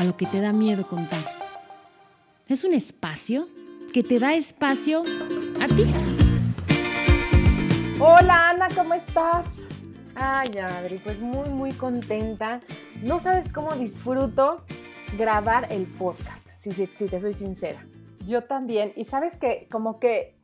A lo que te da miedo contar. Es un espacio que te da espacio a ti. Hola Ana, ¿cómo estás? Ay, Adri, pues muy, muy contenta. No sabes cómo disfruto grabar el podcast, si, si, si te soy sincera. Yo también. Y sabes que como que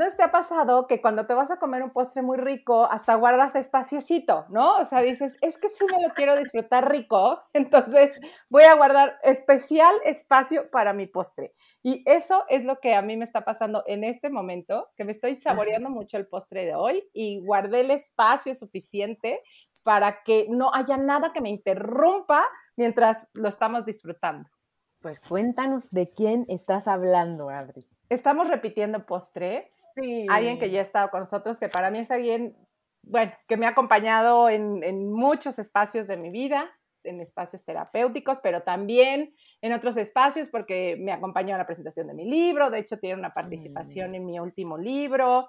¿No te ha pasado que cuando te vas a comer un postre muy rico, hasta guardas espaciecito, ¿no? O sea, dices, es que sí me lo quiero disfrutar rico, entonces voy a guardar especial espacio para mi postre. Y eso es lo que a mí me está pasando en este momento, que me estoy saboreando mucho el postre de hoy y guardé el espacio suficiente para que no haya nada que me interrumpa mientras lo estamos disfrutando. Pues cuéntanos de quién estás hablando, Adri. Estamos repitiendo postre. Sí. Alguien que ya ha estado con nosotros, que para mí es alguien, bueno, que me ha acompañado en, en muchos espacios de mi vida, en espacios terapéuticos, pero también en otros espacios porque me acompañó a la presentación de mi libro, de hecho tiene una participación en mi último libro.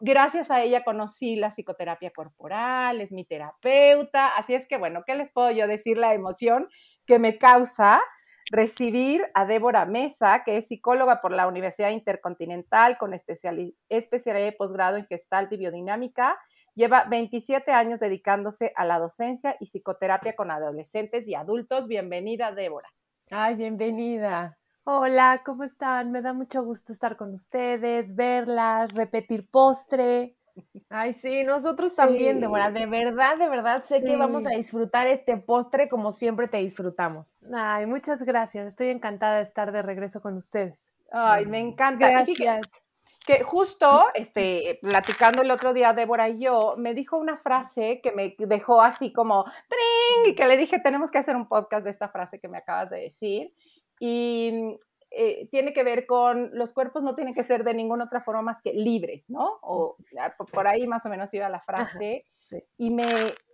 Gracias a ella conocí la psicoterapia corporal, es mi terapeuta, así es que bueno, ¿qué les puedo yo decir la emoción que me causa recibir a Débora Mesa, que es psicóloga por la Universidad Intercontinental con especialidad de posgrado en Gestalt y Biodinámica. Lleva 27 años dedicándose a la docencia y psicoterapia con adolescentes y adultos. Bienvenida, Débora. Ay, bienvenida. Hola, ¿cómo están? Me da mucho gusto estar con ustedes, verlas, repetir postre. Ay, sí, nosotros también, Débora. De verdad, de verdad, sé que vamos a disfrutar este postre como siempre te disfrutamos. Ay, muchas gracias. Estoy encantada de estar de regreso con ustedes. Ay, me encanta. Gracias. Que justo, este, platicando el otro día, Débora y yo, me dijo una frase que me dejó así como ¡tring! y que le dije, tenemos que hacer un podcast de esta frase que me acabas de decir. Y eh, tiene que ver con los cuerpos no tienen que ser de ninguna otra forma más que libres, ¿no? O ah, por ahí más o menos iba la frase. Y me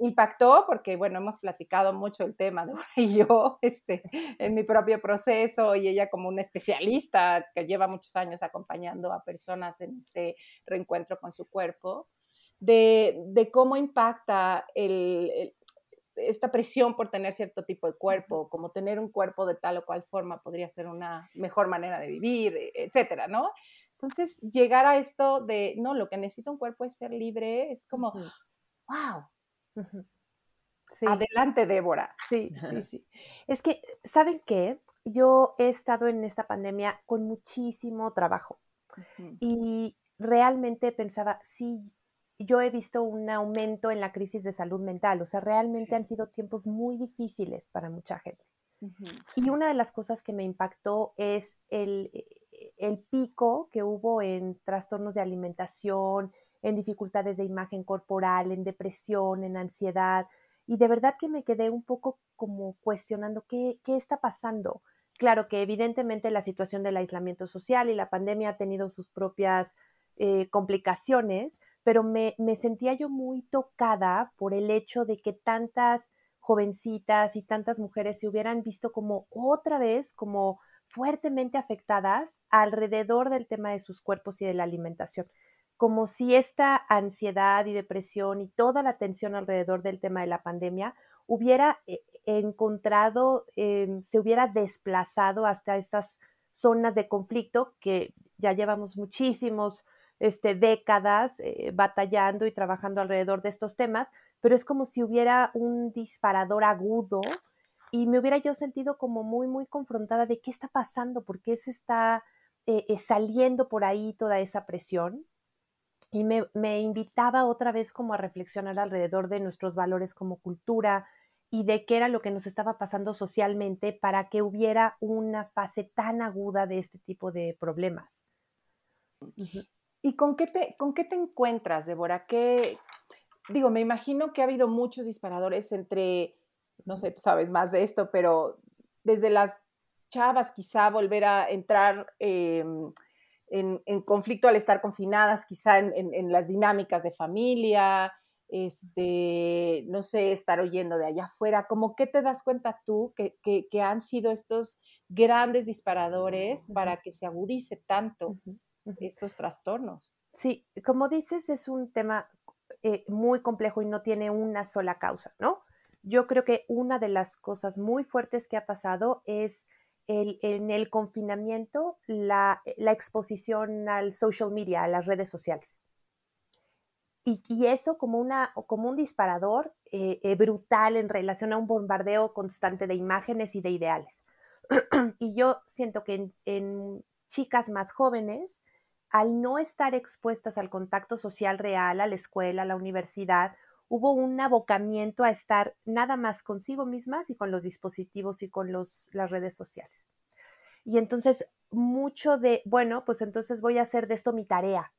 impactó porque, bueno, hemos platicado mucho el tema, de y yo, este, en mi propio proceso, y ella como una especialista que lleva muchos años acompañando a personas en este reencuentro con su cuerpo, de, de cómo impacta el, esta presión por tener cierto tipo de cuerpo, como tener un cuerpo de tal o cual forma podría ser una mejor manera de vivir, e, etcétera, ¿no? Entonces, llegar a esto de, no, lo que necesita un cuerpo es ser libre, es como, wow. Adelante, Débora. Sí, sí, sí. Es que, ¿saben qué? Yo he estado en esta pandemia con muchísimo trabajo y realmente pensaba, sí, yo he visto un aumento en la crisis de salud mental, o sea, realmente han sido tiempos muy difíciles para mucha gente. Y una de las cosas que me impactó es el, eh, el, pico que hubo en trastornos de alimentación, en dificultades de imagen corporal, en depresión, en ansiedad. Y de verdad que me quedé un poco como cuestionando qué, qué está pasando. Claro que evidentemente la situación del aislamiento social y la pandemia ha tenido sus propias eh, complicaciones, pero me, sentía yo muy tocada por el hecho de que tantas jovencitas y tantas mujeres se hubieran visto como otra vez, como fuertemente afectadas alrededor del tema de sus cuerpos y de la alimentación, como si esta ansiedad y depresión y toda la tensión alrededor del tema de la pandemia hubiera eh, encontrado, em, se hubiera desplazado hasta estas zonas de conflicto que ya llevamos muchísimos este, décadas eh, batallando y trabajando alrededor de estos temas, pero es como si hubiera un disparador agudo y me hubiera yo sentido como muy, muy confrontada de qué está pasando, por qué se está eh, eh, saliendo por ahí toda esa presión. Y me, me invitaba otra vez como a reflexionar alrededor de nuestros valores como cultura, y de qué era lo que nos estaba pasando socialmente para que hubiera una fase tan aguda de este tipo de problemas. ¿Y con qué te, con qué te encuentras, Débora? ¿Qué, digo, me imagino que ha habido muchos disparadores entre, no sé, tú sabes más de esto, pero desde las chavas quizá volver a entrar em, en, conflicto al estar confinadas, quizá en, las dinámicas de familia, este, no sé, estar oyendo de allá afuera, como qué te das cuenta tú que, que, han sido estos grandes disparadores para que se agudice tanto estos trastornos. Sí, como dices, es un tema eh, muy complejo y no tiene una sola causa, ¿no? Yo creo que una de las cosas muy fuertes que ha pasado es el, en el confinamiento la, la, exposición al social media, a las redes sociales. Y, y eso como, una, como un disparador eh, eh, brutal en relación a un bombardeo constante de imágenes y de ideales. y yo siento que en, en chicas más jóvenes, al no estar expuestas al contacto social real, a la escuela, a la universidad, hubo un abocamiento a estar nada más consigo mismas y con los dispositivos y con las redes sociales. Y entonces, mucho de, bueno, pues entonces voy a hacer de esto mi tarea.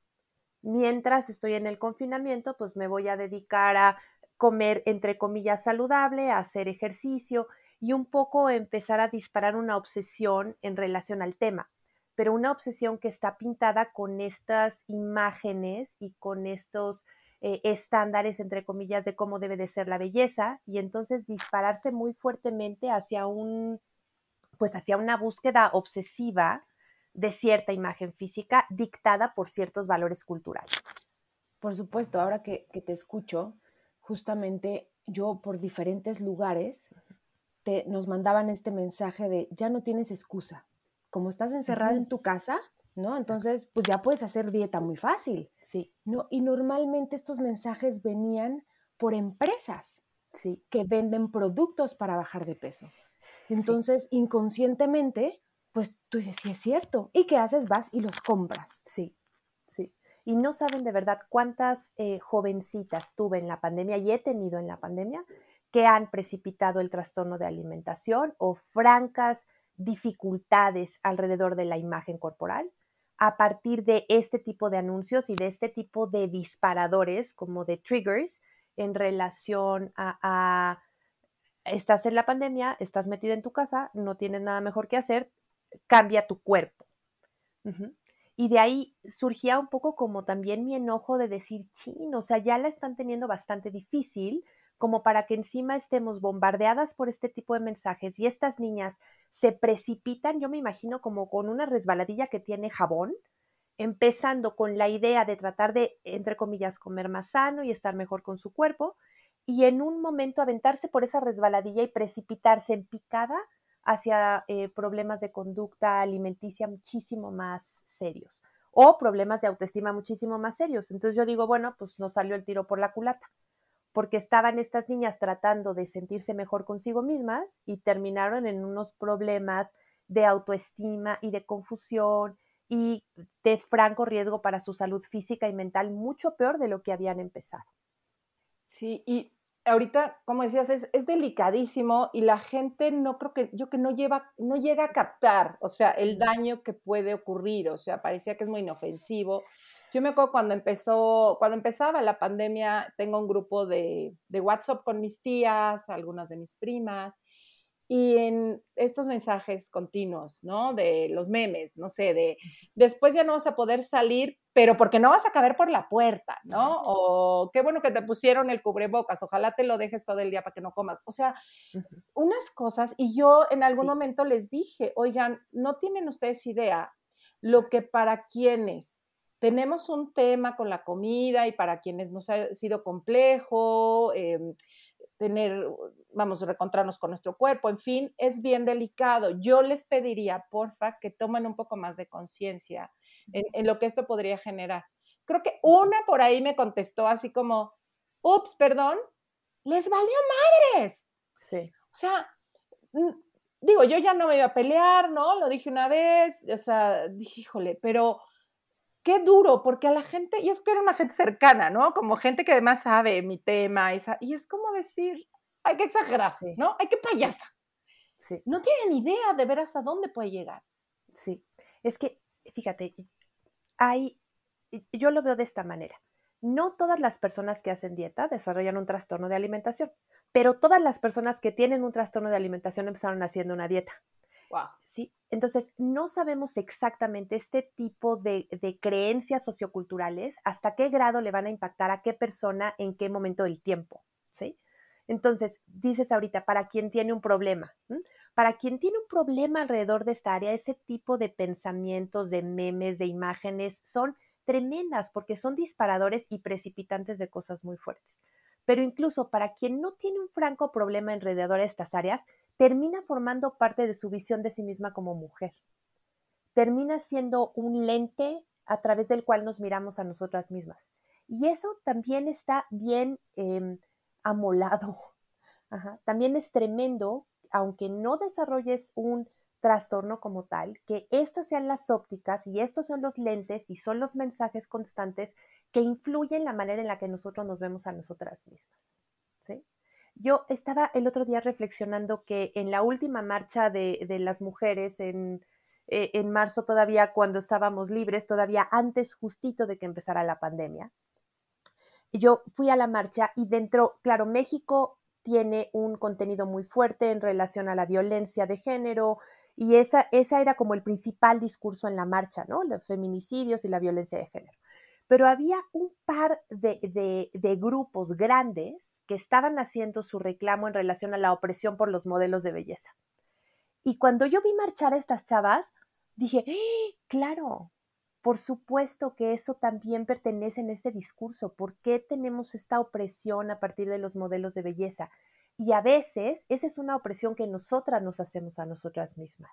Mientras estoy en el confinamiento, pues me voy a dedicar a comer, entre comillas, saludable, a hacer ejercicio y un poco empezar a disparar una obsesión en relación al tema pero una obsesión que está pintada con estas imágenes y con estos eh, estándares, entre comillas, de cómo debe de ser la belleza, y entonces dispararse muy fuertemente hacia un, pues hacia una búsqueda obsesiva de cierta imagen física dictada por ciertos valores culturales. Por supuesto, ahora que, te escucho, justamente yo por diferentes lugares te, nos mandaban este mensaje de ya no tienes excusa, como estás encerrada en tu casa, ¿no? Entonces, pues ya puedes hacer dieta muy fácil. Sí. ¿no? Y normalmente estos mensajes venían por empresas sí. que venden productos para bajar de peso. Entonces, inconscientemente, pues tú dices, sí es cierto. ¿Y qué haces? Vas y los compras. Sí, sí. Y no saben de verdad cuántas eh, jovencitas tuve en la pandemia y he tenido en la pandemia que han precipitado el trastorno de alimentación o francas dificultades alrededor de la imagen corporal a partir de este tipo de anuncios y de este tipo de disparadores como de triggers en relación a, estás en la pandemia, estás metida en tu casa, no tienes nada mejor que hacer, cambia tu cuerpo. Y de ahí surgía un poco como también mi enojo de decir, chin, o sea, ya la están teniendo bastante difícil como para que encima estemos bombardeadas por este tipo de mensajes y estas niñas se precipitan, yo me imagino como con una resbaladilla que tiene jabón, empezando con la idea de tratar de, entre comillas, comer más sano y estar mejor con su cuerpo, y en un momento aventarse por esa resbaladilla y precipitarse en picada hacia eh, problemas de conducta alimenticia muchísimo más serios o problemas de autoestima muchísimo más serios. Entonces yo digo, bueno, pues no salió el tiro por la culata porque estaban estas niñas tratando de sentirse mejor consigo mismas y terminaron en unos problemas de autoestima y de confusión y de franco riesgo para su salud física y mental, mucho peor de lo que habían empezado. Sí, y ahorita, como decías, es, es, delicadísimo y la gente no creo que, yo que no lleva, no llega a captar, o sea, el daño que puede ocurrir, o sea, parecía que es muy inofensivo, yo me acuerdo cuando empezó, cuando empezaba la pandemia, tengo un grupo de, de WhatsApp con mis tías, algunas de mis primas, y en estos mensajes continuos, ¿no? De los memes, no sé, de después ya no vas a poder salir, pero porque no vas a caber por la puerta, ¿no? O qué bueno que te pusieron el cubrebocas, ojalá te lo dejes todo el día para que no comas. O sea, unas cosas, y yo en algún momento les dije, oigan, no tienen ustedes idea lo que para quienes tenemos un tema con la comida y para quienes nos ha sido complejo, em, tener, vamos, a recontrarnos con nuestro cuerpo, en fin, es bien delicado. Yo les pediría, porfa, que tomen un poco más de conciencia en, lo que esto podría generar. Creo que una por ahí me contestó así como, ups, perdón, les valió madres. Sí. O sea, digo, yo ya no me iba a pelear, ¿no? Lo dije una vez, o sea, dije, híjole, pero qué duro, porque a la gente, y es que era una gente cercana, ¿no? Como gente que además sabe mi tema, y es como decir, hay que exagerar, ¿no? Hay que payasa. Sí. No tienen idea de ver hasta dónde puede llegar. Sí, es que, fíjate, hay, yo lo veo de esta manera. no todas las personas que hacen dieta desarrollan un trastorno de alimentación, pero todas las personas que tienen un trastorno de alimentación empezaron haciendo una dieta. ¿Sí? Entonces, no sabemos exactamente este tipo de, de, creencias socioculturales, hasta qué grado le van a impactar a qué persona en qué momento del tiempo. ¿sí? Entonces, dices ahorita, para quien tiene un problema, para quien tiene un problema alrededor de esta área, ese tipo de pensamientos, de memes, de imágenes, son tremendas porque son disparadores y precipitantes de cosas muy fuertes. Pero incluso para quien no tiene un franco problema alrededor de estas áreas, termina formando parte de su visión de sí misma como mujer. Termina siendo un lente a través del cual nos miramos a nosotras mismas. Y eso también está bien eh, amolado. También es tremendo, aunque no desarrolles un trastorno como tal, que estas sean las ópticas y estos son los lentes y son los mensajes constantes que influyen la manera en la que nosotros nos vemos a nosotras mismas. ¿sí? Yo estaba el otro día reflexionando que en la última marcha de, de las mujeres en, eh, en marzo todavía cuando estábamos libres, todavía antes justito de que empezara la pandemia, yo fui a la marcha y dentro, claro, México tiene un contenido muy fuerte en relación a la violencia de género, y esa, esa era como el principal discurso en la marcha, ¿no? Los feminicidios y la violencia de género. Pero había un par de, de, de grupos grandes que estaban haciendo su reclamo en relación a la opresión por los modelos de belleza. Y cuando yo vi marchar a estas chavas, dije, ¡Eh, claro, por supuesto que eso también pertenece en este discurso. ¿Por qué tenemos esta opresión a partir de los modelos de belleza? Y a veces esa es una opresión que nosotras nos hacemos a nosotras mismas.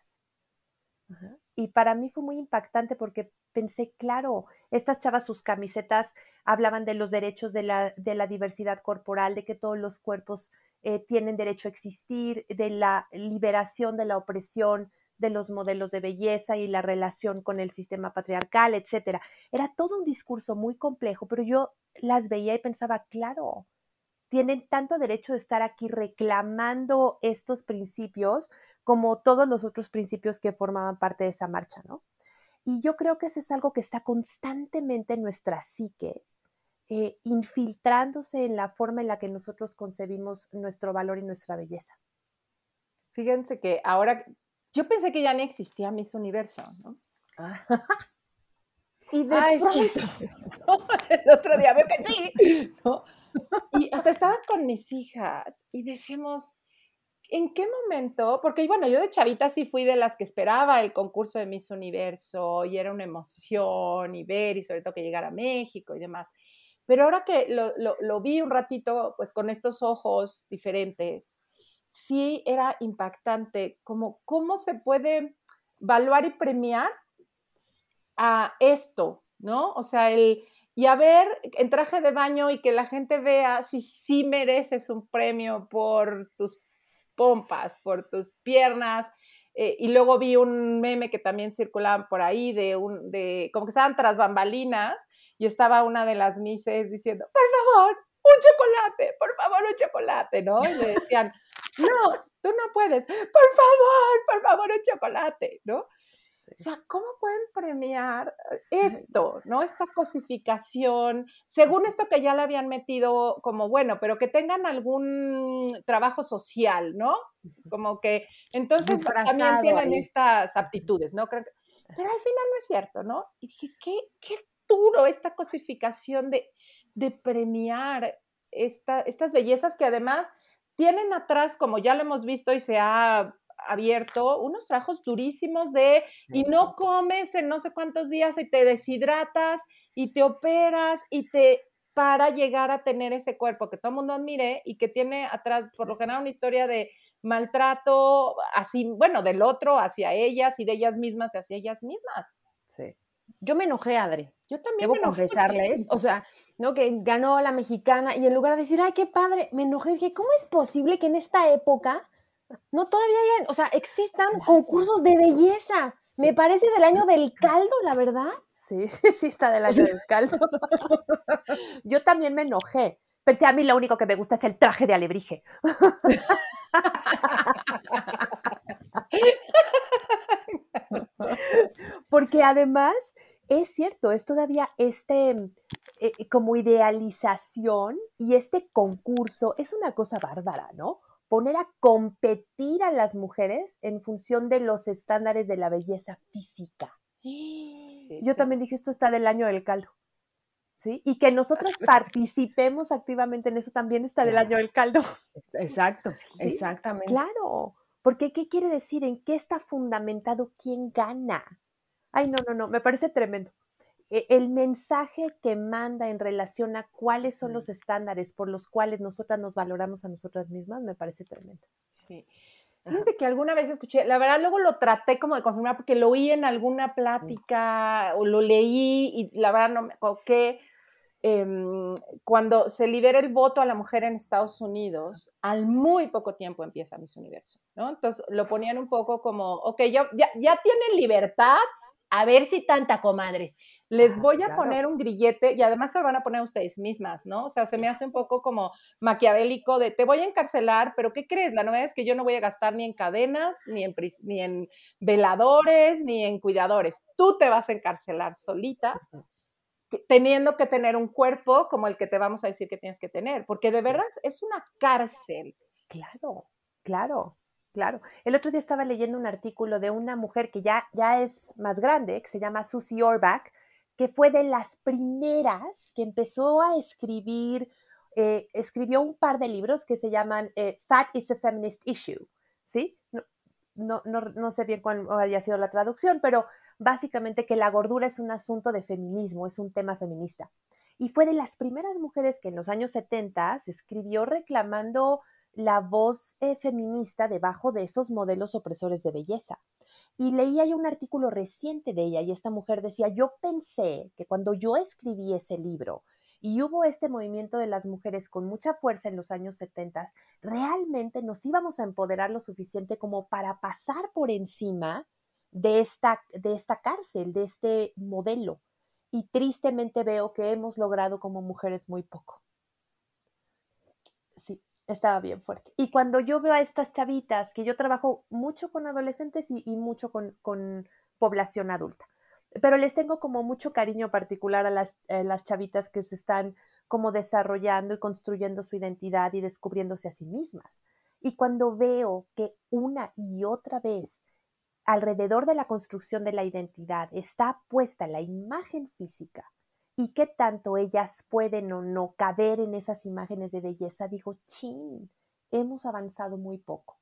Y para mí fue muy impactante porque pensé, claro, estas chavas, sus camisetas hablaban de los derechos de la, de la diversidad corporal, de que todos los cuerpos eh, tienen derecho a existir, de la liberación de la opresión de los modelos de belleza y la relación con el sistema patriarcal, etcétera. Era todo un discurso muy complejo, pero yo las veía y pensaba, claro, tienen tanto derecho de estar aquí reclamando estos principios como todos los otros principios que formaban parte de esa marcha, ¿no? Y yo creo que eso es algo que está constantemente en nuestra psique, eh, infiltrándose en la forma en la que nosotros concebimos nuestro valor y nuestra belleza. Fíjense que ahora, yo pensé que ya ni existía Miss Universo, ¿no? Ah. Y de Ay, pronto, sí. el otro día, a ver que sí, ¿no? Y hasta estaba con mis hijas y decíamos, ¿en qué momento? Porque bueno, yo de chavita sí fui de las que esperaba el concurso de Miss Universo y era una emoción y ver y sobre todo que llegara a México y demás. Pero ahora que lo, lo, vi un ratito, pues con estos ojos diferentes, sí era impactante como cómo se puede evaluar y premiar a esto, ¿no? O sea, el, y a ver en traje de baño y que la gente vea si sí mereces un premio por tus pompas, por tus piernas. Eh, y luego vi un meme que también circulaban por ahí de un, de, como que estaban tras bambalinas y estaba una de las mises diciendo, por favor, un chocolate, por favor, un chocolate, ¿no? Y le decían, no, tú no puedes, por favor, por favor, un chocolate, ¿no? O sea, ¿cómo pueden premiar esto, no? Esta cosificación, según esto que ya le habían metido como bueno, pero que tengan algún trabajo social, ¿no? Como que entonces también tienen ahí. estas aptitudes, ¿no? Pero al final no es cierto, ¿no? Y dije, qué, qué duro esta cosificación de, de premiar esta, estas bellezas que además tienen atrás, como ya lo hemos visto y se ha abierto unos trabajos durísimos de y no comes en no sé cuántos días y te deshidratas y te operas y te para llegar a tener ese cuerpo que todo el mundo admire y que tiene atrás por lo general una historia de maltrato así, bueno, del otro hacia ellas y de ellas mismas hacia ellas mismas. Sí. Yo me enojé, Adri. Yo también Debo me enojé. confesarles, o sea, ¿no? Que ganó la mexicana y en lugar de decir, ay, qué padre, me enojé. Dije, ¿cómo es posible que en esta época no todavía hay, o sea, existan concursos de belleza. Sí. Me parece del año del caldo, la verdad. Sí, sí, sí, está del año del caldo. Yo también me enojé. Pensé, a mí lo único que me gusta es el traje de alebrije. Porque además, es cierto, es todavía este, eh, como idealización y este concurso es una cosa bárbara, ¿no? Poner a competir a las mujeres en función de los estándares de la belleza física. Yo también dije, esto está del año del caldo. ¿Sí? Y que nosotros participemos activamente en eso también está del año del caldo. Exacto, exactamente. Claro, porque ¿qué quiere decir? ¿En qué está fundamentado quién gana? Ay, no, no, no, me parece tremendo. E, el mensaje que manda en relación a cuáles son los estándares por los cuales nosotras nos valoramos a nosotras mismas me parece tremendo. Sí. Fíjense que alguna vez escuché, la verdad luego lo traté como de confirmar porque lo oí en alguna plática o lo leí y la verdad no me qué. Em, cuando se libera el voto a la mujer en Estados Unidos, al muy poco tiempo empieza Miss Universo, ¿no? Entonces lo ponían un poco como, ok, ya, ya, ya tienen libertad, a ver si tanta comadres. Les ah, voy a poner un grillete y además se lo van a poner ustedes mismas, ¿no? O sea, se me hace un poco como maquiavélico de te voy a encarcelar, pero ¿qué crees? La novedad es que yo no voy a gastar ni en cadenas, ni en, ni en veladores, ni en cuidadores. Tú te vas a encarcelar solita teniendo que tener un cuerpo como el que te vamos a decir que tienes que tener, porque de verdad es una cárcel. Claro, claro. Claro. El otro día estaba leyendo un artículo de una mujer que ya, ya es más grande, que se llama Susie Orbach, que fue de las primeras que empezó a escribir, eh, escribió un par de libros que se llaman eh, Fat is a Feminist Issue, ¿sí? No, no, no, sé bien cuál haya sido la traducción, pero básicamente que la gordura es un asunto de feminismo, es un tema feminista. Y fue de las primeras mujeres que en los años 70 escribió reclamando la voz eh, feminista debajo de esos modelos opresores de belleza. Y leí ahí un artículo reciente de ella y esta mujer decía, yo pensé que cuando yo escribí ese libro y hubo este movimiento de las mujeres con mucha fuerza en los años 70, realmente nos íbamos a empoderar lo suficiente como para pasar por encima de esta, de esta cárcel, de este modelo. Y tristemente veo que hemos logrado como mujeres muy poco. Sí, estaba bien fuerte. Y cuando yo veo a estas chavitas, que yo trabajo mucho con adolescentes y, mucho con, población adulta, pero les tengo como mucho cariño particular a las, las chavitas que se están como desarrollando y construyendo su identidad y descubriéndose a sí mismas. Y cuando veo que una y otra vez alrededor de la construcción de la identidad está puesta la imagen física, y qué tanto ellas pueden o no caber en esas imágenes de belleza, digo, chin, hemos avanzado muy poco.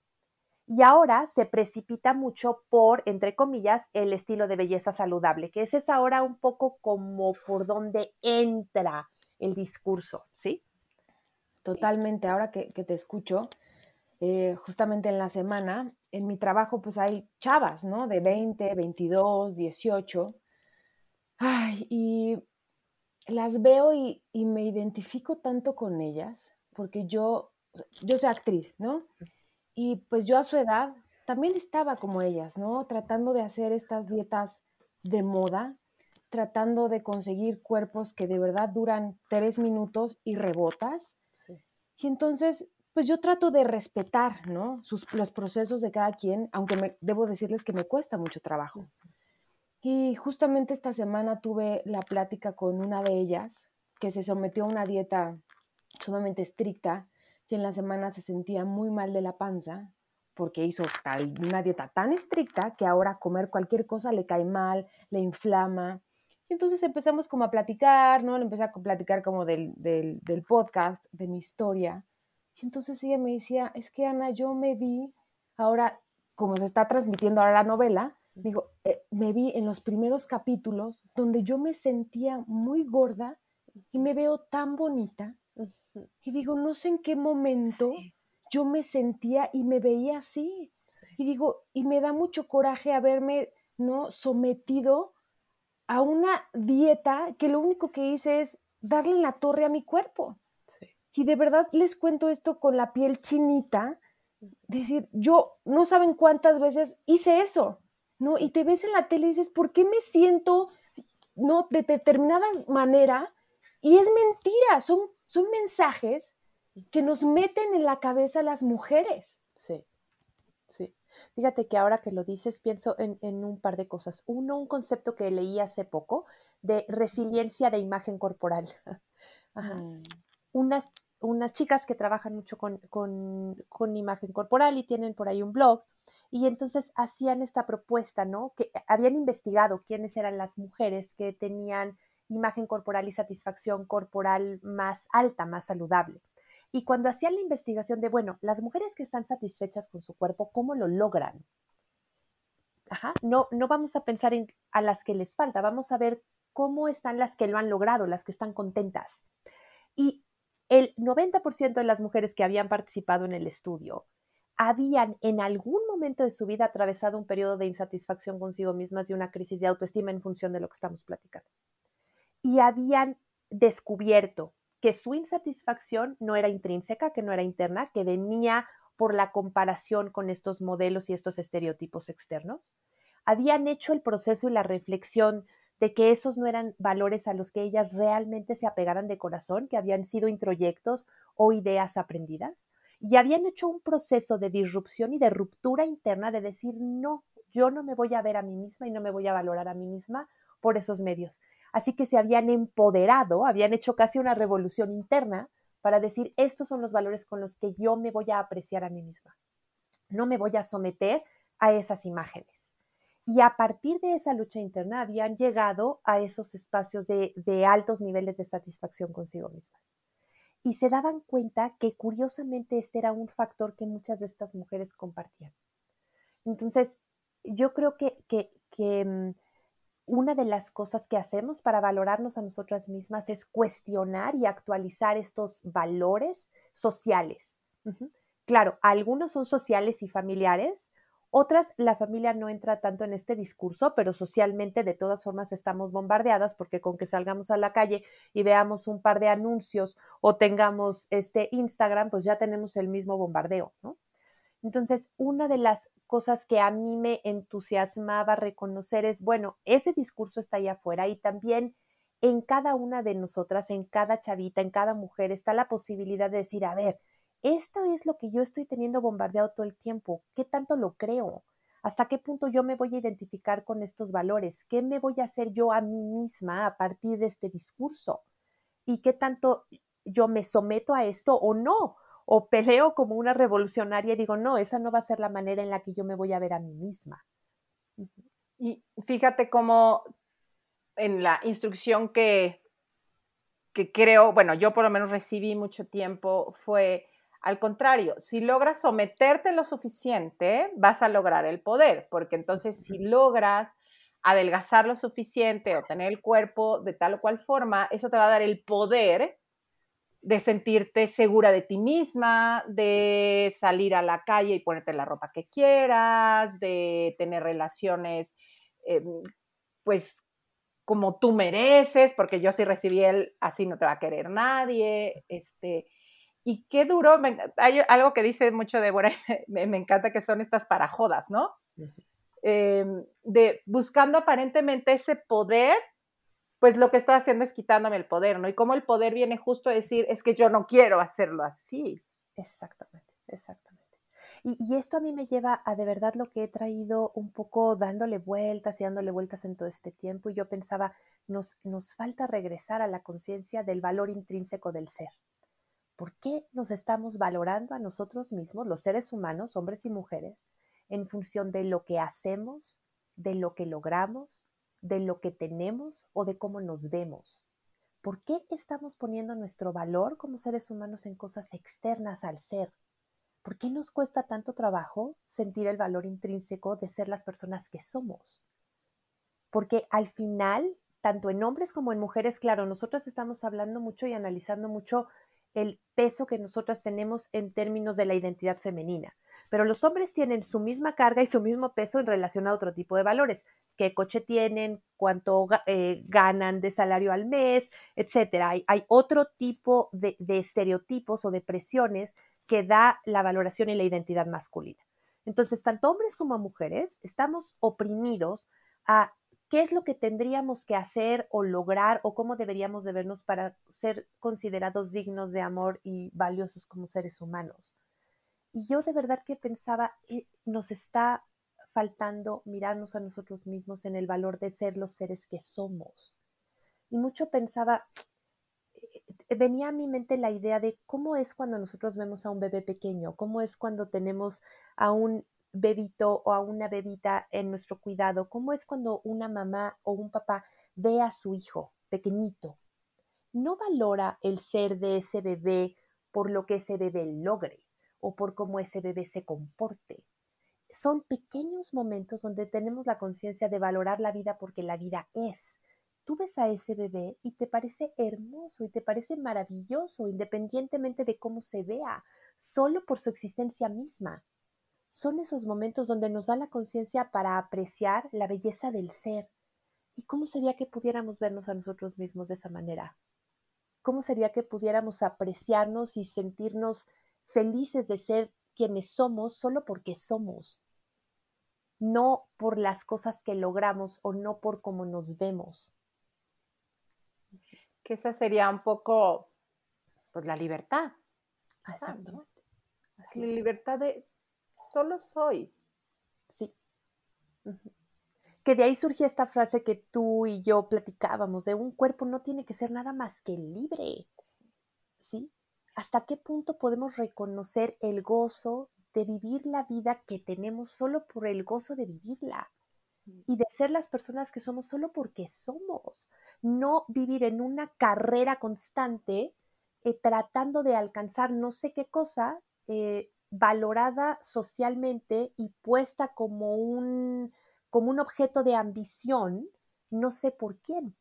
Y ahora se precipita mucho por, entre comillas, el estilo de belleza saludable, que ese es ahora un poco como por donde entra el discurso, ¿sí? Totalmente, ahora que, te escucho, eh, justamente en la semana, en mi trabajo pues hay chavas, ¿no? De 20, 22, 18. Ay, y las veo y, me identifico tanto con ellas, porque yo, yo soy actriz, ¿no? Y pues yo a su edad también estaba como ellas, ¿no? Tratando de hacer estas dietas de moda, tratando de conseguir cuerpos que de verdad duran tres minutos y rebotas. Y entonces, pues yo trato de respetar, ¿no? Sus, los procesos de cada quien, aunque me, debo decirles que me cuesta mucho trabajo. Y justamente esta semana tuve la plática con una de ellas que se sometió a una dieta sumamente estricta y en la semana se sentía muy mal de la panza porque hizo una dieta tan estricta que ahora comer cualquier cosa le cae mal, le inflama. Y entonces empezamos como a platicar, ¿no? Le empecé a platicar como del, del, del podcast, de mi historia. Y entonces ella me decía, es que Ana, yo me vi ahora, como se está transmitiendo ahora la novela, digo, eh, me vi en los primeros capítulos donde yo me sentía muy gorda y me veo tan bonita. Y digo, no sé en qué momento yo me sentía y me veía así. Y digo, y me da mucho coraje haberme no sometido a una dieta que lo único que hice es darle en la torre a mi cuerpo. Y de verdad les cuento esto con la piel chinita, decir, yo no saben cuántas veces hice eso. ¿No? Y te ves en la tele y dices, ¿por qué me siento, no, de determinada manera? Y es mentira, son, son mensajes que nos meten en la cabeza las mujeres. Sí, sí. Fíjate que ahora que lo dices, pienso en, un par de cosas. Uno, un concepto que leí hace poco de resiliencia de imagen corporal. Mm. Unas, unas chicas que trabajan mucho con, con, imagen corporal y tienen por ahí un blog. Y entonces hacían esta propuesta, ¿no? Que habían investigado quiénes eran las mujeres que tenían imagen corporal y satisfacción corporal más alta, más saludable. Y cuando hacían la investigación de, bueno, las mujeres que están satisfechas con su cuerpo, ¿cómo lo logran? Ajá, no, no vamos a pensar en a las que les falta, vamos a ver cómo están las que lo han logrado, las que están contentas. Y el 90% de las mujeres que habían participado en el estudio habían en algún momento de su vida atravesado un periodo de insatisfacción consigo mismas y una crisis de autoestima en función de lo que estamos platicando. Y habían descubierto que su insatisfacción no era intrínseca, que no era interna, que venía por la comparación con estos modelos y estos estereotipos externos. Habían hecho el proceso y la reflexión de que esos no eran valores a los que ellas realmente se apegaran de corazón, que habían sido introyectos o ideas aprendidas, y habían hecho un proceso de disrupción y de ruptura interna de decir, no, yo no me voy a ver a mí misma y no me voy a valorar a mí misma por esos medios. Así que se habían empoderado, habían hecho casi una revolución interna para decir, estos son los valores con los que yo me voy a apreciar a mí misma. No me voy a someter a esas imágenes. Y a partir de esa lucha interna habían llegado a esos espacios de, de altos niveles de satisfacción consigo mismas. Y se daban cuenta que curiosamente este era un factor que muchas de estas mujeres compartían. Entonces, yo creo que, que, que mm, una de las cosas que hacemos para valorarnos a nosotras mismas es cuestionar y actualizar estos valores sociales. Claro, algunos son sociales y familiares, otras la familia no entra tanto en este discurso, pero socialmente de todas formas estamos bombardeadas porque con que salgamos a la calle y veamos un par de anuncios o tengamos este Instagram, pues ya tenemos el mismo bombardeo, ¿no? Entonces, una de las cosas que a mí me entusiasmaba reconocer es, bueno, ese discurso está ahí afuera y también en cada una de nosotras, en cada chavita, en cada mujer, está la posibilidad de decir, a ver, esto es lo que yo estoy teniendo bombardeado todo el tiempo, ¿qué tanto lo creo? ¿Hasta qué punto yo me voy a identificar con estos valores? ¿Qué me voy a hacer yo a mí misma a partir de este discurso? ¿Y qué tanto yo me someto a esto o no? o peleo como una revolucionaria y digo, no, esa no va a ser la manera en la que yo me voy a ver a mí misma. Y fíjate cómo en la instrucción que, que creo, bueno, yo por lo menos recibí mucho tiempo, fue al contrario, si logras someterte lo suficiente, vas a lograr el poder, porque entonces si logras adelgazar lo suficiente o tener el cuerpo de tal o cual forma, eso te va a dar el poder de sentirte segura de ti misma, de salir a la calle y ponerte la ropa que quieras, de tener relaciones, eh, pues como tú mereces, porque yo si recibí él, así no te va a querer nadie, este, y qué duro, hay algo que dice mucho Débora, me, me encanta que son estas parajodas, ¿no? Em, de buscando aparentemente ese poder pues lo que estoy haciendo es quitándome el poder, ¿no? Y cómo el poder viene justo a decir, es que yo no quiero hacerlo así. Exactamente, exactamente. Y, esto a mí me lleva a de verdad lo que he traído un poco dándole vueltas y dándole vueltas en todo este tiempo. Y yo pensaba, nos, nos falta regresar a la conciencia del valor intrínseco del ser. ¿Por qué nos estamos valorando a nosotros mismos, los seres humanos, hombres y mujeres, en función de lo que hacemos, de lo que logramos, de lo que tenemos o de cómo nos vemos. ¿Por qué estamos poniendo nuestro valor como seres humanos en cosas externas al ser? ¿Por qué nos cuesta tanto trabajo sentir el valor intrínseco de ser las personas que somos? Porque al final, tanto en hombres como en mujeres, claro, nosotras estamos hablando mucho y analizando mucho el peso que nosotras tenemos en términos de la identidad femenina. Pero los hombres tienen su misma carga y su mismo peso en relación a otro tipo de valores. ¿Qué coche tienen? ¿Cuánto eh, ganan de salario al mes? Etcétera. Hay, otro tipo de, de estereotipos o de presiones que da la valoración y la identidad masculina. Entonces, tanto hombres como mujeres estamos oprimidos a qué es lo que tendríamos que hacer o lograr o cómo deberíamos de vernos para ser considerados dignos de amor y valiosos como seres humanos. Y yo de verdad que pensaba, eh, nos está faltando mirarnos a nosotros mismos en el valor de ser los seres que somos. Y mucho pensaba, eh, venía a mi mente la idea de cómo es cuando nosotros vemos a un bebé pequeño, cómo es cuando tenemos a un bebito o a una bebita en nuestro cuidado, cómo es cuando una mamá o un papá ve a su hijo pequeñito. No valora el ser de ese bebé por lo que ese bebé logre o por cómo ese bebé se comporte son pequeños momentos donde tenemos la conciencia de valorar la vida porque la vida es. Tú ves a ese bebé y te parece hermoso y te parece maravilloso independientemente de cómo se vea, solo por su existencia misma. Son esos momentos donde nos da la conciencia para apreciar la belleza del ser. ¿Y cómo sería que pudiéramos vernos a nosotros mismos de esa manera? ¿Cómo sería que pudiéramos apreciarnos y sentirnos felices de ser quienes somos solo porque somos? no por las cosas que logramos o no por cómo nos vemos. Que esa sería un poco, pues la libertad. Exactamente. la libertad de solo soy. Sí. Que de ahí surge esta frase que tú y yo platicábamos, de un cuerpo no tiene que ser nada más que libre. ¿Sí? ¿Hasta qué punto podemos reconocer el gozo de vivir la vida que tenemos solo por el gozo de vivirla y de ser las personas que somos solo porque somos, no vivir en una carrera constante eh, tratando de alcanzar no sé qué cosa eh, valorada socialmente y puesta como un, como un objeto de ambición, no sé por quién.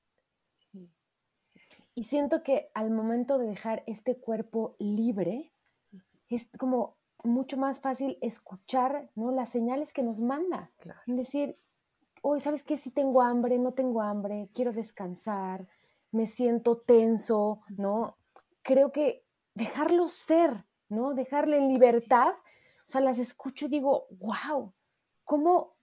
Y siento que al momento de dejar este cuerpo libre, es como mucho más fácil escuchar ¿no? las señales que nos manda. Decir, hoy, ¿sabes qué? Si tengo hambre, no tengo hambre, quiero descansar, me siento tenso, ¿no? Creo que dejarlo ser, ¿no? Dejarle en libertad, o sea, las escucho y digo, wow, ¿cómo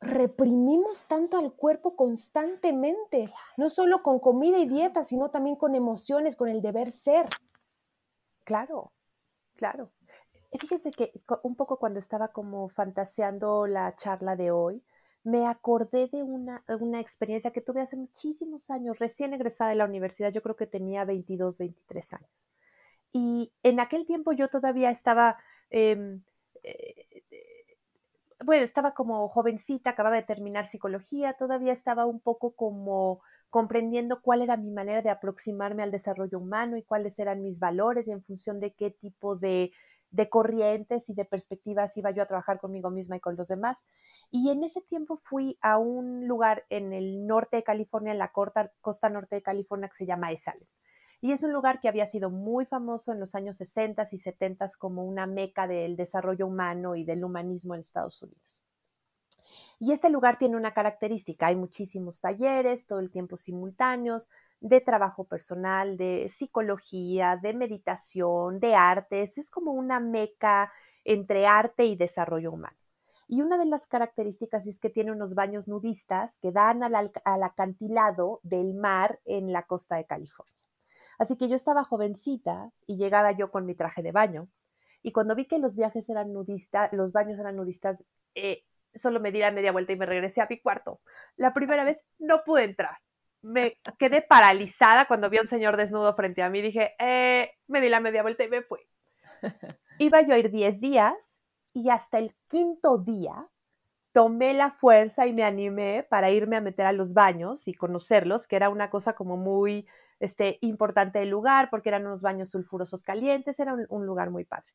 reprimimos tanto al cuerpo constantemente? No solo con comida y dieta, sino también con emociones, con el deber ser. Claro, claro. Fíjense que un poco cuando estaba como fantaseando la charla de hoy, me acordé de una, una experiencia que tuve hace muchísimos años, recién egresada de la universidad, yo creo que tenía 22, 23 años. Y en aquel tiempo yo todavía estaba, em, eh, bueno, estaba como jovencita, acababa de terminar psicología, todavía estaba un poco como comprendiendo cuál era mi manera de aproximarme al desarrollo humano y cuáles eran mis valores y en función de qué tipo de de corrientes y de perspectivas iba yo a trabajar conmigo misma y con los demás. Y en ese tiempo fui a un lugar en el norte de California, en la costa, norte de California, que se llama Esalen. Y es un lugar que había sido muy famoso en los años 60 y 70 como una meca del desarrollo humano y del humanismo en Estados Unidos. Y este lugar tiene una característica, hay muchísimos talleres, todo el tiempo simultáneos, de trabajo personal, de psicología, de meditación, de artes, es como una meca entre arte y desarrollo humano. Y una de las características es que tiene unos baños nudistas que dan al, acantilado del mar en la costa de California. Así que yo estaba jovencita y llegaba yo con mi traje de baño. Y cuando vi que los viajes eran nudistas, los baños eran nudistas, eh, solo me di la media vuelta y me regresé a mi cuarto. La primera vez no pude entrar. Me quedé paralizada cuando vi a un señor desnudo frente a mí. Dije, eh, me di la media vuelta y me fui. Iba yo a ir 10 días y hasta el quinto día tomé la fuerza y me animé para irme a meter a los baños y conocerlos, que era una cosa como muy este, importante del lugar, porque eran unos baños sulfurosos calientes, era un lugar muy padre.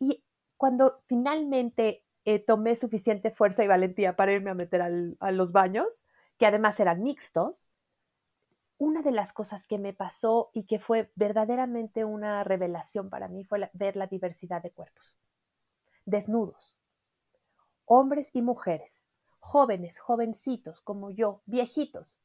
Y cuando finalmente eh, tomé suficiente fuerza y valentía para irme a meter a los baños, que además eran mixtos, una de las cosas que me pasó y que fue verdaderamente una revelación para mí fue ver la diversidad de cuerpos. Desnudos, hombres y mujeres, jóvenes, jovencitos como yo, viejitos,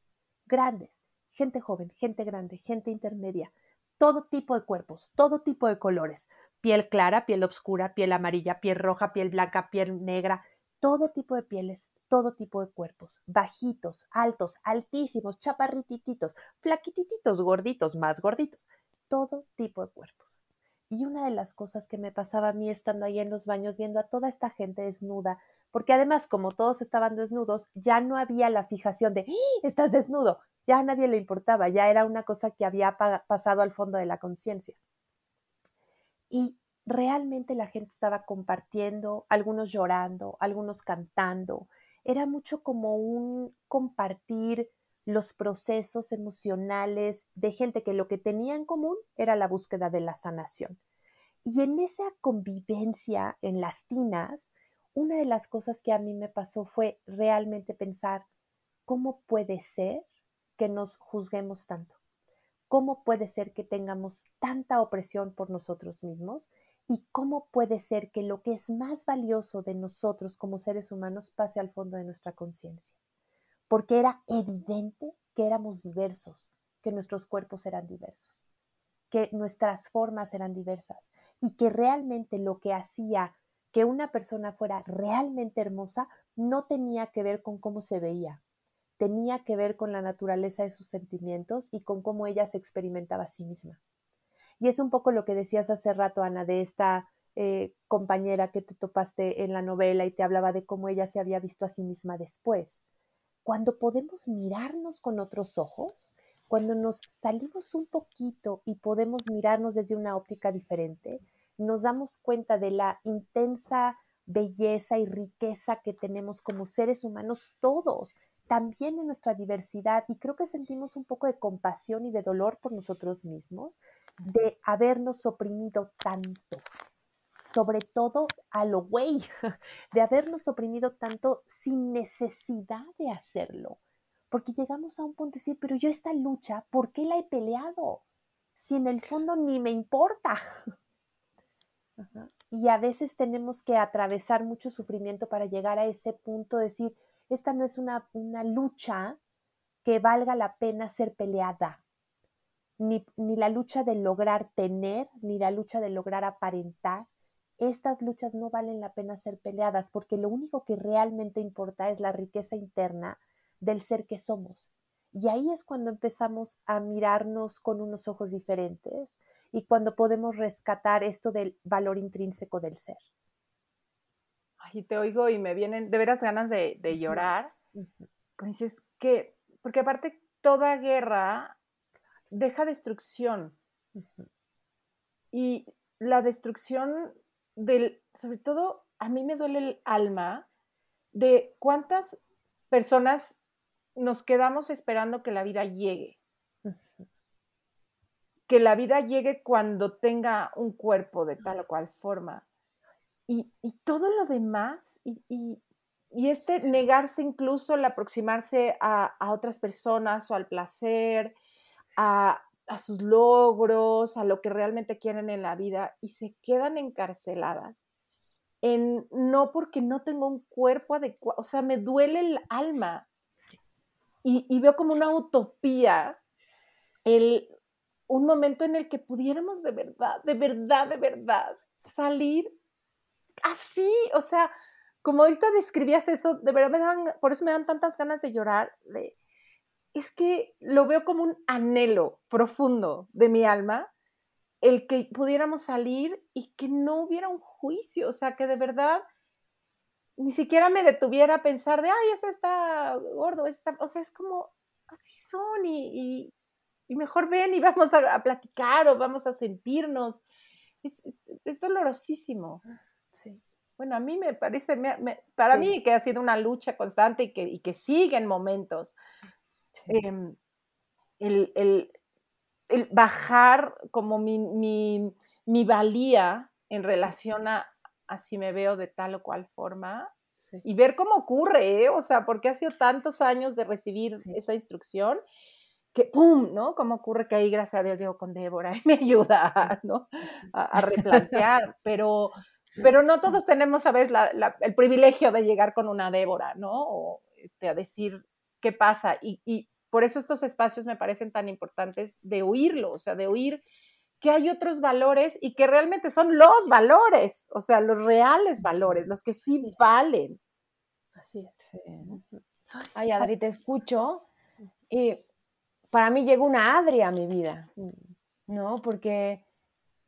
grandes, gente joven, gente grande, gente intermedia, todo tipo de cuerpos, todo tipo de colores, piel clara, piel oscura, piel amarilla, piel roja, piel blanca, piel negra, todo tipo de pieles, todo tipo de cuerpos, bajitos, altos, altísimos, chaparritititos, flaquitititos, gorditos, más gorditos, todo tipo de cuerpos. Y una de las cosas que me pasaba a mí estando ahí en los baños viendo a toda esta gente desnuda, porque además como todos estaban desnudos, ya no había la fijación de, ¡Ah! estás desnudo, ya a nadie le importaba, ya era una cosa que había pasado al fondo de la conciencia. Y realmente la gente estaba compartiendo, algunos llorando, algunos cantando. Era mucho como un compartir los procesos emocionales de gente que lo que tenía en común era la búsqueda de la sanación. Y en esa convivencia en las tinas, una de las cosas que a mí me pasó fue realmente pensar, ¿cómo puede ser que nos juzguemos tanto? ¿Cómo puede ser que tengamos tanta opresión por nosotros mismos? ¿Y cómo puede ser que lo que es más valioso de nosotros como seres humanos pase al fondo de nuestra conciencia? porque era evidente que éramos diversos, que nuestros cuerpos eran diversos, que nuestras formas eran diversas y que realmente lo que hacía que una persona fuera realmente hermosa no tenía que ver con cómo se veía, tenía que ver con la naturaleza de sus sentimientos y con cómo ella se experimentaba a sí misma. Y es un poco lo que decías hace rato, Ana, de esta eh, compañera que te topaste en la novela y te hablaba de cómo ella se había visto a sí misma después cuando podemos mirarnos con otros ojos, cuando nos salimos un poquito y podemos mirarnos desde una óptica diferente, nos damos cuenta de la intensa belleza y riqueza que tenemos como seres humanos todos, también en nuestra diversidad, y creo que sentimos un poco de compasión y de dolor por nosotros mismos, de habernos oprimido tanto, sobre todo a lo güey, de habernos oprimido tanto sin necesidad de hacerlo. Porque llegamos a un punto de decir, pero yo esta lucha, ¿por qué la he peleado? Si en el fondo ni me importa. Y a veces tenemos que atravesar mucho sufrimiento para llegar a ese punto de decir, esta no es una, lucha que valga la pena ser peleada. Ni, ni la lucha de lograr tener, ni la lucha de lograr aparentar, estas luchas no valen la pena ser peleadas porque lo único que realmente importa es la riqueza interna del ser que somos. Y ahí es cuando empezamos a mirarnos con unos ojos diferentes y cuando podemos rescatar esto del valor intrínseco del ser. Ay, te oigo y me vienen de veras ganas de, llorar. Dices que, porque aparte toda guerra deja destrucción. Y la destrucción sobre todo a mí me duele el alma de cuántas personas nos quedamos esperando que la vida llegue. Que la vida llegue cuando tenga un cuerpo de tal o cual forma. Y, todo lo demás, y, este negarse incluso el aproximarse a, a otras personas o al placer, a, a sus logros, a lo que realmente quieren en la vida y se quedan encarceladas en no porque no tengo un cuerpo adecuado, o sea, me duele el alma. Y, veo como una utopía el, un momento en el que pudiéramos de verdad, de verdad, de verdad salir así, o sea, como ahorita describías eso, de verdad me dan, por eso me dan tantas ganas de llorar, de, es que lo veo como un anhelo profundo de mi alma, el que pudiéramos salir y que no hubiera un juicio, o sea, que de verdad ni siquiera me detuviera a pensar de, ay, ese está gordo, está... o sea, es como, así son y, mejor ven y vamos a, platicar o vamos a sentirnos. Es, dolorosísimo. Sí. Bueno, a mí me parece, para mí que ha sido una lucha constante y que, y que sigue en momentos, Em, el, bajar como mi, valía en relación a, si me veo de tal o cual forma y ver cómo ocurre, ¿eh? o sea, porque ha sido tantos años de recibir esa instrucción que ¡pum! ¿no? Cómo ocurre que ahí, gracias a Dios, llego con Débora y me ayuda, ¿no? A, replantear, pero, pero no todos tenemos, ¿sabes? el privilegio de llegar con una Débora, ¿no? O este, a decir qué pasa. y por eso estos espacios me parecen tan importantes de oírlo, o sea, de oír que hay otros valores y que realmente son los valores, o sea, los reales valores, los que sí valen. Así es. Ay, Adri, te escucho y para mí llega una Adri a mi vida, ¿no? Porque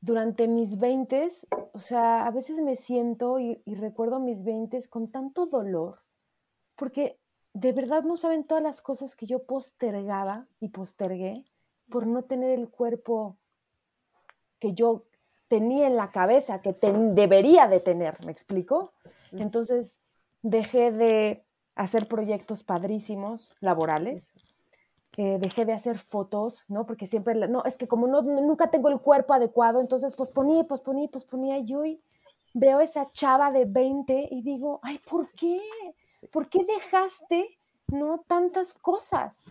durante mis veintes, o sea, a veces me siento y, y recuerdo mis veintes con tanto dolor, porque de verdad no saben todas las cosas que yo postergaba y postergué por no tener el cuerpo que yo tenía en la cabeza, que debería de tener, ¿me explico? Entonces dejé de hacer proyectos padrísimos, laborales, eh, dejé de hacer fotos, ¿no? Porque siempre, no, es que como no, nunca tengo el cuerpo adecuado, entonces posponía, posponía, posponía, y hoy veo esa chava de 20 y digo, ay, ¿por qué? ¿Por qué dejaste, no, tantas cosas?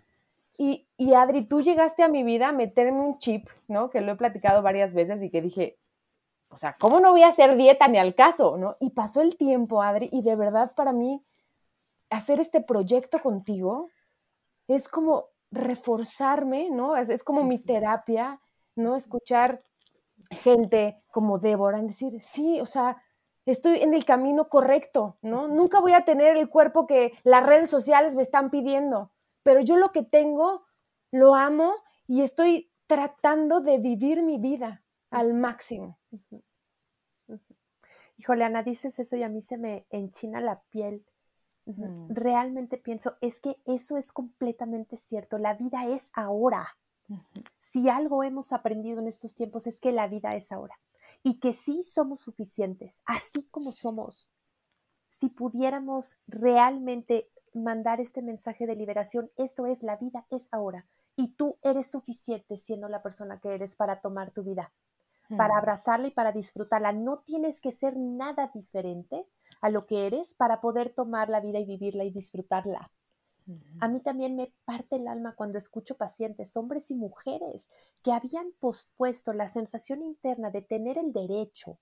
Y, y, Adri, tú llegaste a mi vida a meterme un chip, ¿no? Que lo he platicado varias veces y que dije, o sea, ¿cómo no voy a hacer dieta ni al caso, ¿no? Y pasó el tiempo, Adri, y de verdad para mí hacer este proyecto contigo es como reforzarme, ¿no? Es, es como mi terapia, ¿no? Escuchar gente como Débora en decir, sí, o sea, estoy en el camino correcto, ¿no? Nunca voy a tener el cuerpo que las redes sociales me están pidiendo, pero yo lo que tengo lo amo y estoy tratando de vivir mi vida al máximo. Híjole, Ana, dices eso y a mí se me enchina la piel. Realmente pienso, es que eso es completamente cierto. La vida es ahora. Si algo hemos aprendido en estos tiempos es que la vida es ahora y que sí somos suficientes, así como somos. Si pudiéramos realmente mandar este mensaje de liberación, esto es, la vida es ahora y tú eres suficiente siendo la persona que eres para tomar tu vida para abrazarla y para disfrutarla. No tienes que ser nada diferente a lo que eres para poder tomar la vida y vivirla y disfrutarla. A mí también me parte el alma cuando escucho pacientes, hombres y mujeres, que habían pospuesto la sensación interna de tener el derecho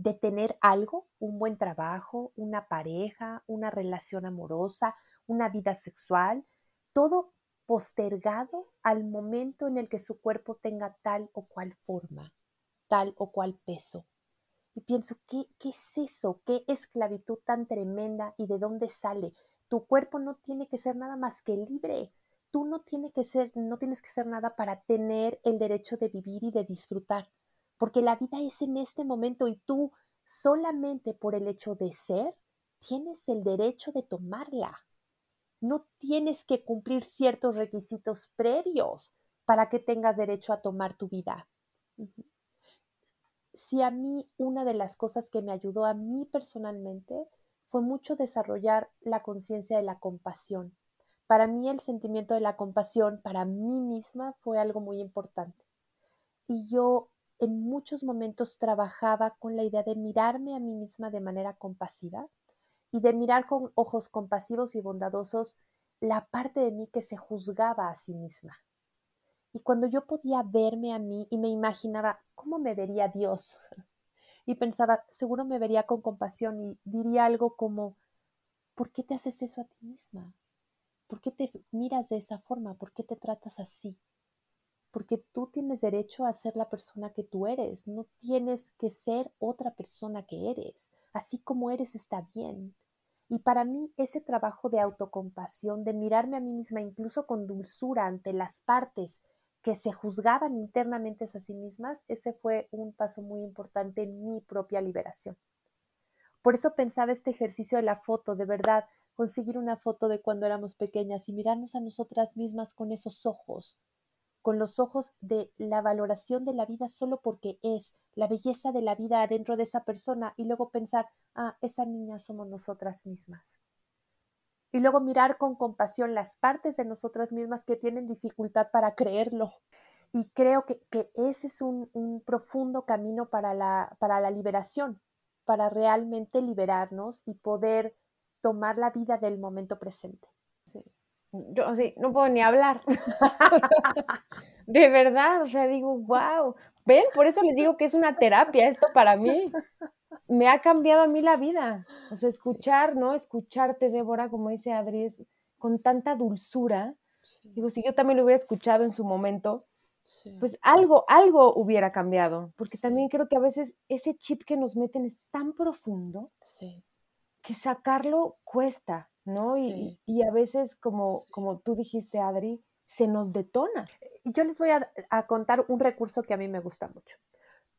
de tener algo, un buen trabajo, una pareja, una relación amorosa, una vida sexual, todo postergado al momento en el que su cuerpo tenga tal o cual forma tal o cual peso. Pienso, ¿qué, ¿qué es eso? ¿Qué esclavitud tan tremenda y de dónde sale? Tu cuerpo no tiene que ser nada más que libre. Tú no, tiene que ser, no tienes que ser nada para tener el derecho de vivir y de disfrutar, porque la vida es en este momento y tú solamente por el hecho de ser, tienes el derecho de tomarla. No tienes que cumplir ciertos requisitos previos para que tengas derecho a tomar tu vida si a mí una de las cosas que me ayudó a mí personalmente fue mucho desarrollar la conciencia de la compasión. Para mí el sentimiento de la compasión para mí misma fue algo muy importante. Y yo en muchos momentos trabajaba con la idea de mirarme a mí misma de manera compasiva y de mirar con ojos compasivos y bondadosos la parte de mí que se juzgaba a sí misma. Y cuando yo podía verme a mí y me imaginaba cómo me vería Dios, y pensaba, seguro me vería con compasión y diría algo como, ¿por qué te haces eso a ti misma? ¿Por qué te miras de esa forma? ¿Por qué te tratas así? Porque tú tienes derecho a ser la persona que tú eres, no tienes que ser otra persona que eres. Así como eres está bien. Y para mí ese trabajo de autocompasión, de mirarme a mí misma incluso con dulzura ante las partes que se juzgaban internamente a sí mismas, ese fue un paso muy importante en mi propia liberación. Por eso pensaba este ejercicio de la foto, de verdad, conseguir una foto de cuando éramos pequeñas y mirarnos a nosotras mismas con esos ojos, con los ojos de la valoración de la vida solo porque es, la belleza de la vida adentro de esa persona y luego pensar, ah, esa niña somos nosotras mismas y luego mirar con compasión las partes de nosotras mismas que tienen dificultad para creerlo. Y creo que, ese es un, profundo camino para la, para la liberación, para realmente liberarnos y poder tomar la vida del momento presente. Yo así no puedo ni hablar. de verdad, o sea, digo, wow. Ven, por eso les digo que es una terapia esto para mí me ha cambiado a mí la vida. O sea, escuchar, ¿no? Escucharte, Débora, como dice Adri, con tanta dulzura. Digo, si yo también lo hubiera escuchado en su momento, pues algo, algo hubiera cambiado. Porque también creo que a veces ese chip que nos meten es tan profundo que sacarlo cuesta, ¿no? Y, a veces, como, como tú dijiste, Adri, se nos detona. Yo les voy a contar un recurso que a mí me gusta mucho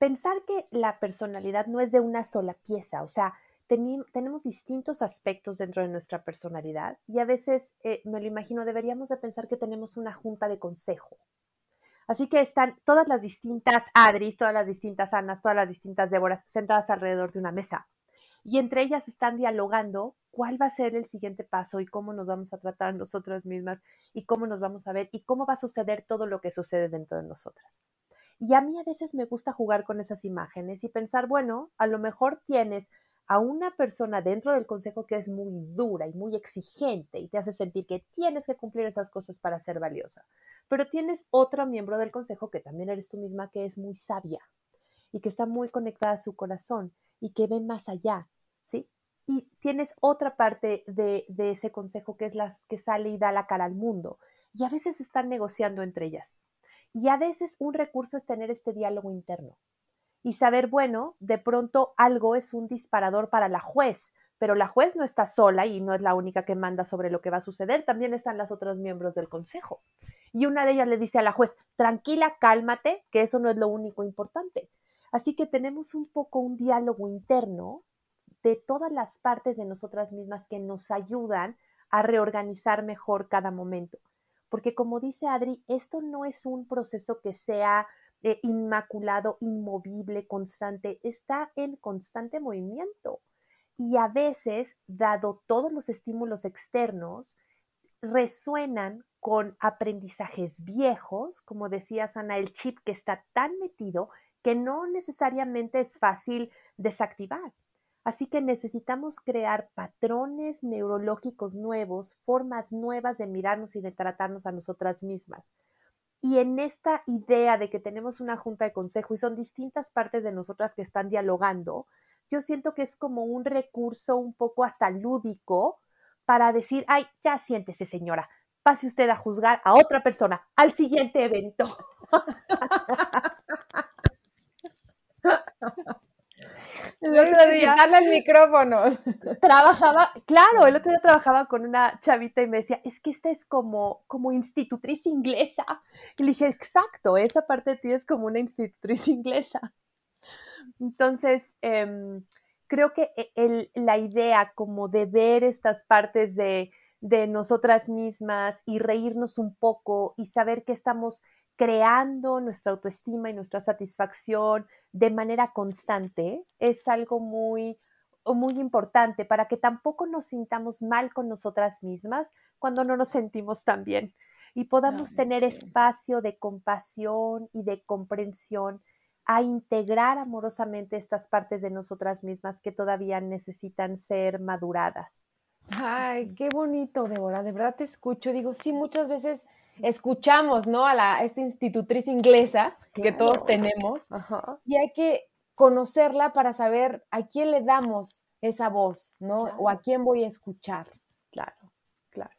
pensar que la personalidad no es de una sola pieza, o sea, tenemos distintos aspectos dentro de nuestra personalidad y a veces, eh, me lo imagino, deberíamos de pensar que tenemos una junta de consejo. Así que están todas las distintas Adris, todas las distintas Anas, todas las distintas Déboras sentadas alrededor de una mesa. Y entre ellas están dialogando cuál va a ser el siguiente paso y cómo nos vamos a tratar nosotras mismas y cómo nos vamos a ver y cómo va a suceder todo lo que sucede dentro de nosotras. Y a mí a veces me gusta jugar con esas imágenes y pensar, bueno, a lo mejor tienes a una persona dentro del consejo que es muy dura y muy exigente y te hace sentir que tienes que cumplir esas cosas para ser valiosa. Pero tienes otro miembro del consejo que también eres tú misma que es muy sabia y que está muy conectada a su corazón y que ve más allá, ¿sí? Y tienes otra parte de, de ese consejo que es la que sale y da la cara al mundo. Y a veces están negociando entre ellas. Y a veces un recurso es tener este diálogo interno y saber, bueno, de pronto algo es un disparador para la juez, pero la juez no está sola y no es la única que manda sobre lo que va a suceder, también están las otros miembros del consejo. Y una de ellas le dice a la juez, tranquila, cálmate, que eso no es lo único importante. Así que tenemos un poco un diálogo interno de todas las partes de nosotras mismas que nos ayudan a reorganizar mejor cada momento. Porque como dice Adri, esto no es un proceso que sea eh, inmaculado, inmovible, constante, está en constante movimiento. Y a veces, dado todos los estímulos externos, resuenan con aprendizajes viejos, como decía Sana, el chip que está tan metido que no necesariamente es fácil desactivar. Así que necesitamos crear patrones neurológicos nuevos, formas nuevas de mirarnos y de tratarnos a nosotras mismas. Y en esta idea de que tenemos una junta de consejo y son distintas partes de nosotras que están dialogando, yo siento que es como un recurso un poco hasta lúdico para decir, ay, ya siéntese señora, pase usted a juzgar a otra persona al siguiente evento. El otro día. el micrófono. Trabajaba, claro, el otro día trabajaba con una chavita y me decía, es que esta es como, como institutriz inglesa. Y le dije, exacto, esa parte de ti es como una institutriz inglesa. Entonces, em, creo que e, la idea como de ver estas partes de, de nosotras mismas y reírnos un poco y saber que estamos creando nuestra autoestima y nuestra satisfacción de manera constante es algo muy, muy importante para que tampoco nos sintamos mal con nosotras mismas cuando no nos sentimos tan bien y podamos tener espacio de compasión y de comprensión a integrar amorosamente estas partes de nosotras mismas que todavía necesitan ser maduradas. Ay, qué bonito, Débora. De verdad te escucho. Digo, sí, muchas veces escuchamos, ¿no? A, la, esta institutriz inglesa que todos tenemos y hay que conocerla para saber a quién le damos esa voz, ¿no? O a quién voy a escuchar. Claro, claro.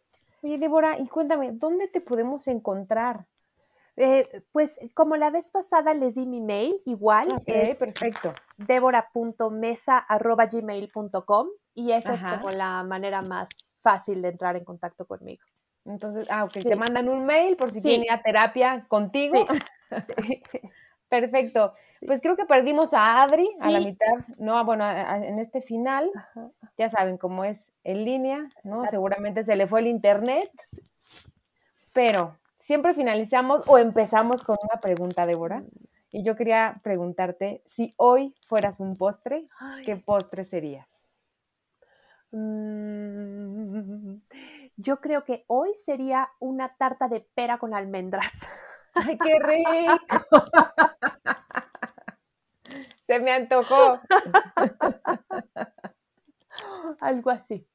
Oye, Débora, y cuéntame, ¿dónde te podemos encontrar? Eh, pues como la vez pasada les di mi mail, igual es perfecto. debora.mesa.gmail.com y esa es como la manera más fácil de entrar en contacto conmigo. Entonces, ah, ok, te mandan un mail por si quieren ir a terapia contigo. Perfecto. Pues creo que perdimos a Adri a la mitad, ¿no? Bueno, en este final, ya saben cómo es en línea, ¿no? Seguramente se le fue el internet, pero siempre finalizamos o empezamos con una pregunta, Débora. Mm. Y yo quería preguntarte, si hoy fueras un postre, ¿qué postre serías? Mm, yo creo que hoy sería una tarta de pera con almendras. ¡Ay, qué rico! Se me antojó. Algo así.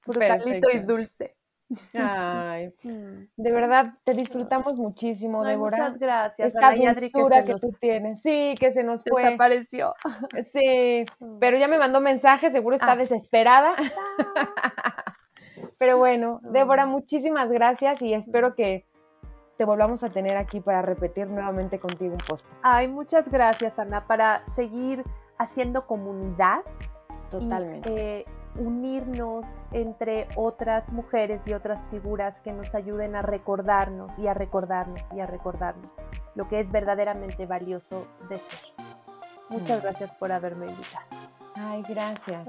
Frutalito y dulce. Ay, mm. de verdad, te disfrutamos muchísimo, Débora. Muchas gracias. Esta dulzura que, tú tienes. Sí, que se nos fue. Desapareció. Sí, mm. pero ya me mandó mensaje, seguro está ah. desesperada. Pero bueno, Débora, muchísimas gracias y espero que te volvamos a tener aquí para repetir nuevamente contigo un post. Ay, muchas gracias, Ana, para seguir haciendo comunidad. Totalmente. Y, eh, unirnos entre otras mujeres y otras figuras que nos ayuden a recordarnos y a recordarnos y a recordarnos lo que es verdaderamente valioso de ser. Muchas gracias por haberme invitado. Ay, gracias.